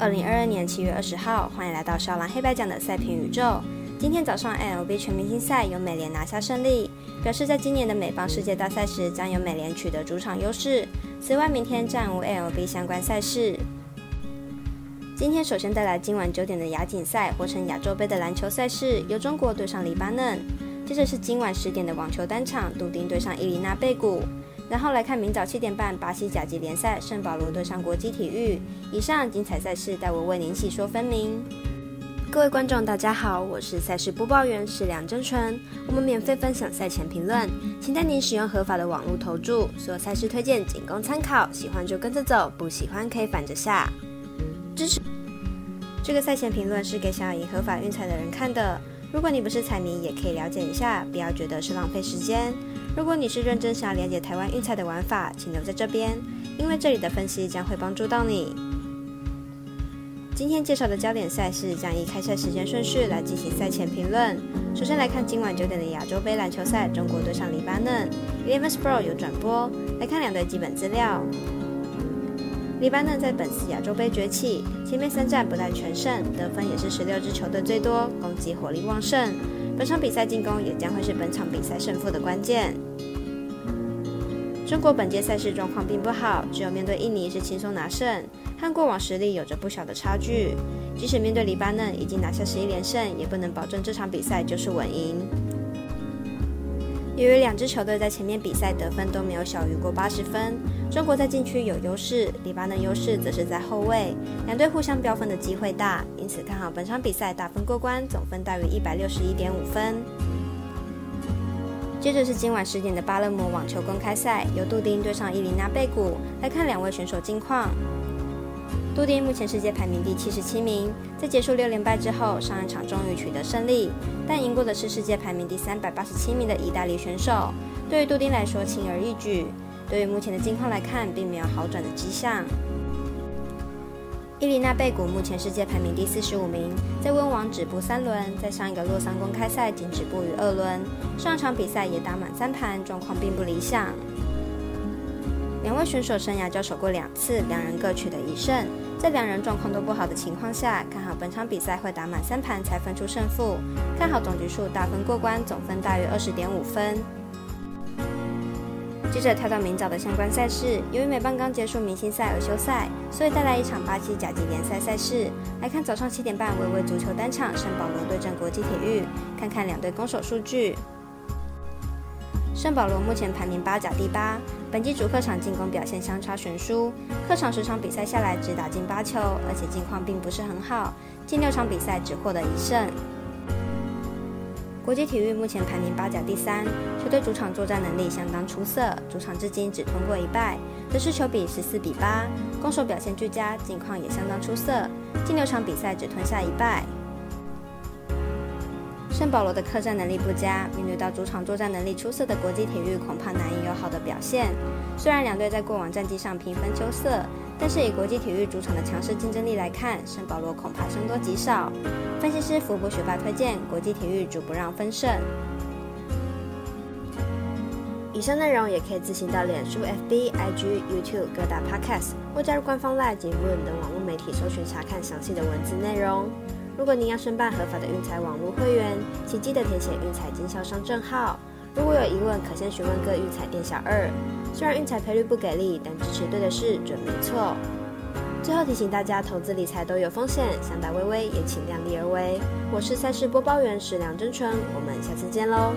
二零二二年七月二十号，欢迎来到少郎黑白奖的赛评宇宙。今天早上，LB 全明星赛由美联拿下胜利，表示在今年的美邦世界大赛时将由美联取得主场优势。此外，明天暂无 LB 相关赛事。今天首先带来今晚九点的亚锦赛，或称亚洲杯的篮球赛事，由中国对上黎巴嫩。接着是今晚十点的网球单场，杜丁对上伊琳娜贝古。然后来看明早七点半巴西甲级联赛，圣保罗对上国际体育。以上精彩赛事，待我为您细说分明。各位观众，大家好，我是赛事播报员是梁真纯。我们免费分享赛前评论，请带您使用合法的网络投注。所有赛事推荐仅供参考，喜欢就跟着走，不喜欢可以反着下。支持这个赛前评论是给想要赢合法运彩的人看的。如果你不是彩迷，也可以了解一下，不要觉得是浪费时间。如果你是认真想要了解台湾运彩的玩法，请留在这边，因为这里的分析将会帮助到你。今天介绍的焦点赛事将以开赛时间顺序来进行赛前评论。首先来看今晚九点的亚洲杯篮球赛，中国对上黎巴嫩，Eleven Sport 有转播。来看两队基本资料。黎巴嫩在本次亚洲杯崛起，前面三战不但全胜，得分也是十六支球队最多，攻击火力旺盛。本场比赛进攻也将会是本场比赛胜负的关键。中国本届赛事状况并不好，只有面对印尼是轻松拿胜，和过往实力有着不小的差距。即使面对黎巴嫩已经拿下十一连胜，也不能保证这场比赛就是稳赢。由于两支球队在前面比赛得分都没有小于过八十分，中国在禁区有优势，黎巴嫩优势则是在后卫，两队互相飙分的机会大，因此看好本场比赛大分过关，总分大于一百六十一点五分。接着是今晚十点的巴勒摩网球公开赛，由杜丁对上伊琳娜贝古。来看两位选手近况。杜丁目前世界排名第七十七名，在结束六连败之后，上一场终于取得胜利，但赢过的是世界排名第三百八十七名的意大利选手。对于杜丁来说，轻而易举。对于目前的近况来看，并没有好转的迹象。伊琳娜贝古目前世界排名第四十五名，在温网止步三轮，在上一个洛桑公开赛仅止步于二轮，上场比赛也打满三盘，状况并不理想。两位选手生涯交手过两次，两人各取得一胜，在两人状况都不好的情况下，看好本场比赛会打满三盘才分出胜负，看好总局数大分过关，总分大约二十点五分。接着跳到明早的相关赛事，由于美棒刚结束明星赛而休赛，所以带来一场巴西甲级联赛赛事。来看早上七点半，微微足球单场，圣保罗对阵国际体育，看看两队攻守数据。圣保罗目前排名八甲第八，本季主客场进攻表现相差悬殊，客场十场比赛下来只打进八球，而且近况并不是很好，近六场比赛只获得一胜。国际体育目前排名八甲第三，球队主场作战能力相当出色，主场至今只吞过一败，得失球比十四比八，攻守表现俱佳，近况也相当出色，近六场比赛只吞下一败。圣保罗的客战能力不佳，面对到主场作战能力出色的国际体育，恐怕难以有好的表现。虽然两队在过往战绩上平分秋色。但是以国际体育主场的强势竞争力来看，圣保罗恐怕凶多吉少。分析师福布学霸推荐国际体育主不让分胜。以上内容也可以自行到脸书、FB、IG、YouTube 各大 Podcast 或加入官方 Live 节目等网络媒体搜寻查看详细的文字内容。如果您要申办合法的运彩网络会员，请记得填写运彩经销商证号。如果有疑问，可先询问各运彩店小二。虽然运彩赔率不给力，但支持对的事准没错。最后提醒大家，投资理财都有风险，想打微微也请量力而为。我是赛事播报员史梁真纯，我们下次见喽。